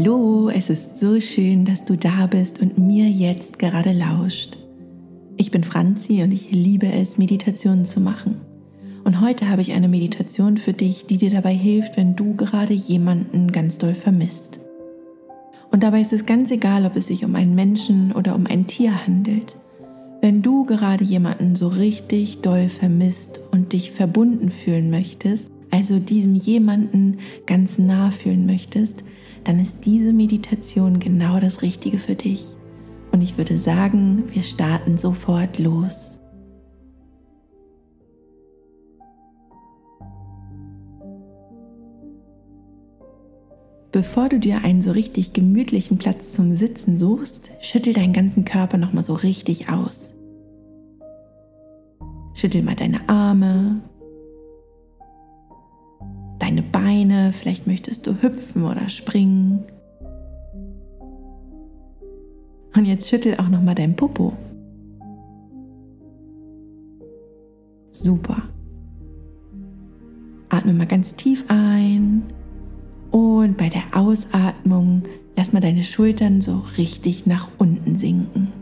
Hallo, es ist so schön, dass du da bist und mir jetzt gerade lauscht. Ich bin Franzi und ich liebe es, Meditationen zu machen. Und heute habe ich eine Meditation für dich, die dir dabei hilft, wenn du gerade jemanden ganz doll vermisst. Und dabei ist es ganz egal, ob es sich um einen Menschen oder um ein Tier handelt. Wenn du gerade jemanden so richtig doll vermisst und dich verbunden fühlen möchtest, also diesem jemanden ganz nah fühlen möchtest, dann ist diese Meditation genau das Richtige für dich. Und ich würde sagen, wir starten sofort los. Bevor du dir einen so richtig gemütlichen Platz zum Sitzen suchst, schüttel deinen ganzen Körper nochmal so richtig aus. Schüttel mal deine Arme, Vielleicht möchtest du hüpfen oder springen. Und jetzt schüttel auch noch mal dein Popo. Super. Atme mal ganz tief ein und bei der Ausatmung lass mal deine Schultern so richtig nach unten sinken.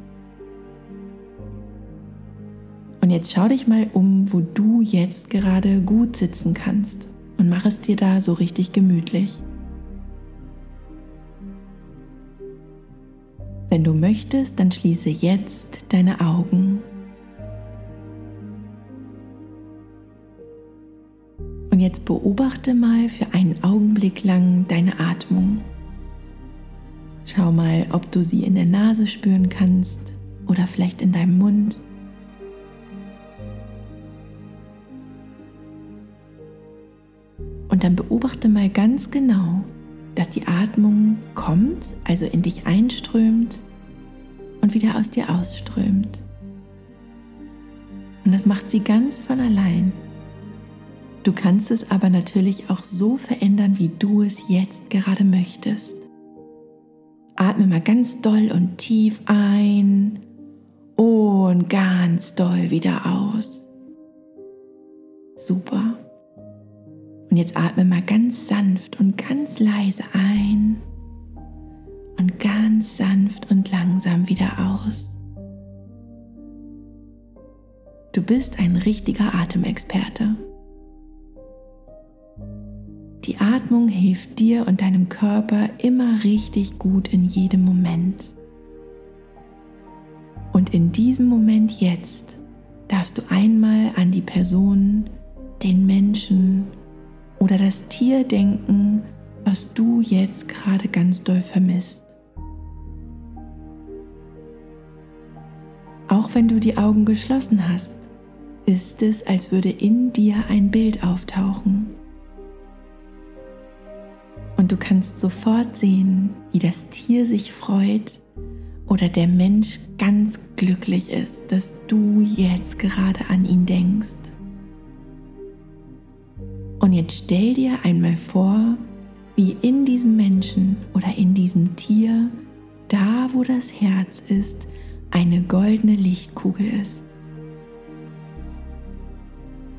Und jetzt schau dich mal um, wo du jetzt gerade gut sitzen kannst und mach es dir da so richtig gemütlich. Wenn du möchtest, dann schließe jetzt deine Augen. Und jetzt beobachte mal für einen Augenblick lang deine Atmung. Schau mal, ob du sie in der Nase spüren kannst oder vielleicht in deinem Mund. Dann beobachte mal ganz genau, dass die Atmung kommt, also in dich einströmt und wieder aus dir ausströmt. Und das macht sie ganz von allein. Du kannst es aber natürlich auch so verändern, wie du es jetzt gerade möchtest. Atme mal ganz doll und tief ein und ganz doll wieder aus. Super. Und jetzt atme mal ganz sanft und ganz leise ein und ganz sanft und langsam wieder aus. Du bist ein richtiger Atemexperte. Die Atmung hilft dir und deinem Körper immer richtig gut in jedem Moment. Und in diesem Moment jetzt darfst du einmal an die Person, den Menschen oder das Tier denken, was du jetzt gerade ganz doll vermisst. Auch wenn du die Augen geschlossen hast, ist es, als würde in dir ein Bild auftauchen. Und du kannst sofort sehen, wie das Tier sich freut oder der Mensch ganz glücklich ist, dass du jetzt gerade an ihn denkst. Und jetzt stell dir einmal vor, wie in diesem Menschen oder in diesem Tier, da wo das Herz ist, eine goldene Lichtkugel ist.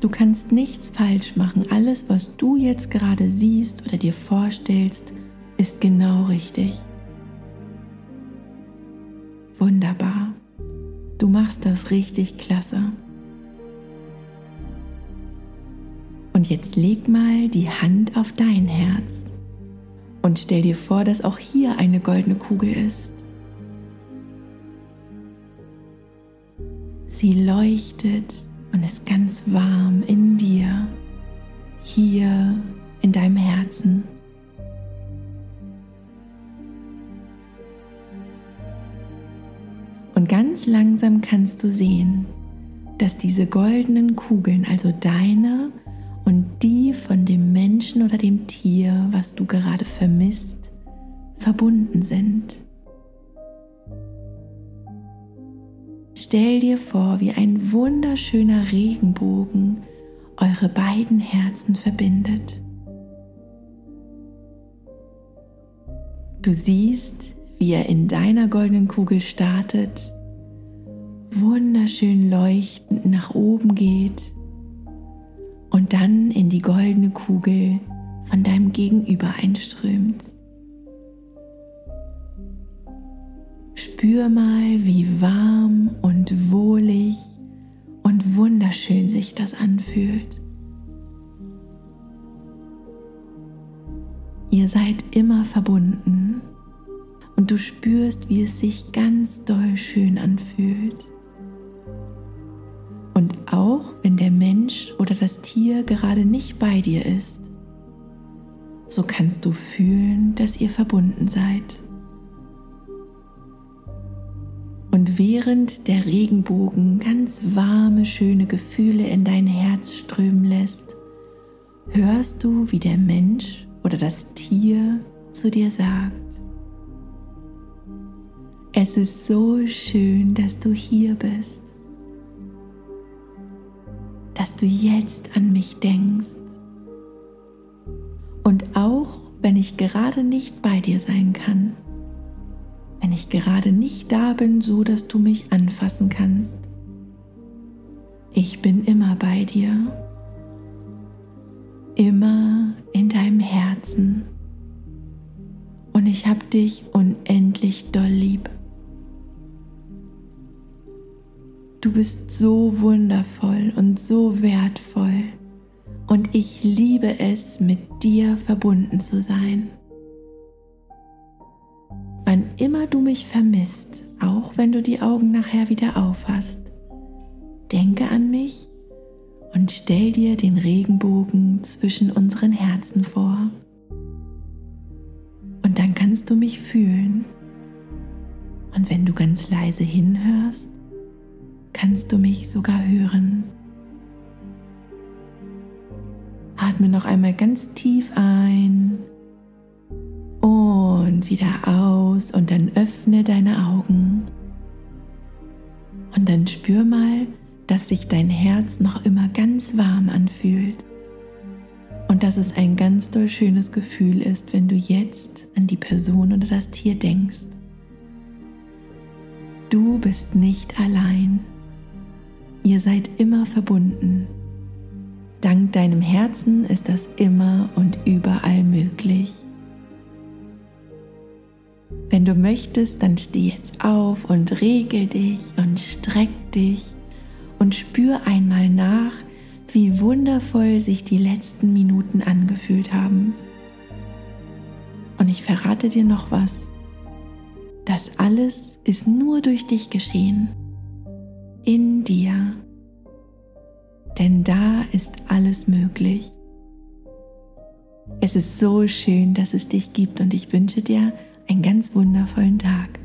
Du kannst nichts falsch machen. Alles, was du jetzt gerade siehst oder dir vorstellst, ist genau richtig. Wunderbar. Du machst das richtig klasse. Jetzt leg mal die Hand auf dein Herz und stell dir vor, dass auch hier eine goldene Kugel ist. Sie leuchtet und ist ganz warm in dir, hier in deinem Herzen. Und ganz langsam kannst du sehen, dass diese goldenen Kugeln, also deine und die von dem Menschen oder dem Tier, was du gerade vermisst, verbunden sind. Stell dir vor, wie ein wunderschöner Regenbogen eure beiden Herzen verbindet. Du siehst, wie er in deiner goldenen Kugel startet, wunderschön leuchtend nach oben geht dann in die goldene Kugel von deinem Gegenüber einströmt. spür mal, wie warm und wohlig und wunderschön sich das anfühlt. Ihr seid immer verbunden und du spürst, wie es sich ganz doll schön anfühlt. Und auch wenn der Mensch Tier gerade nicht bei dir ist, so kannst du fühlen, dass ihr verbunden seid. Und während der Regenbogen ganz warme, schöne Gefühle in dein Herz strömen lässt, hörst du, wie der Mensch oder das Tier zu dir sagt, es ist so schön, dass du hier bist, dass du jetzt an mich denkst. Und auch wenn ich gerade nicht bei dir sein kann, wenn ich gerade nicht da bin, so dass du mich anfassen kannst. Ich bin immer bei dir, immer in deinem Herzen und ich habe dich unendlich doll lieb. Du bist so wundervoll und so wertvoll und ich liebe es, mit dir verbunden zu sein. Wann immer du mich vermisst, auch wenn du die Augen nachher wieder aufhast, denke an mich und stell dir den Regenbogen zwischen unseren Herzen vor. Und dann kannst du mich fühlen. Und wenn du ganz leise hinhörst, kannst du mich sogar hören. Atme noch einmal ganz tief ein und wieder aus und dann öffne deine Augen. Und dann spür mal, dass sich dein Herz noch immer ganz warm anfühlt. Und dass es ein ganz doll schönes Gefühl ist, wenn du jetzt an die Person oder das Tier denkst. Du bist nicht allein. Ihr seid immer verbunden. Dank deinem Herzen ist das immer und überall möglich. Wenn du möchtest, dann steh jetzt auf und regel dich und streck dich und spür einmal nach, wie wundervoll sich die letzten Minuten angefühlt haben. Und ich verrate dir noch was. Das alles ist nur durch dich geschehen. In dir. Denn da ist alles möglich. Es ist so schön, dass es dich gibt und ich wünsche dir einen ganz wundervollen Tag.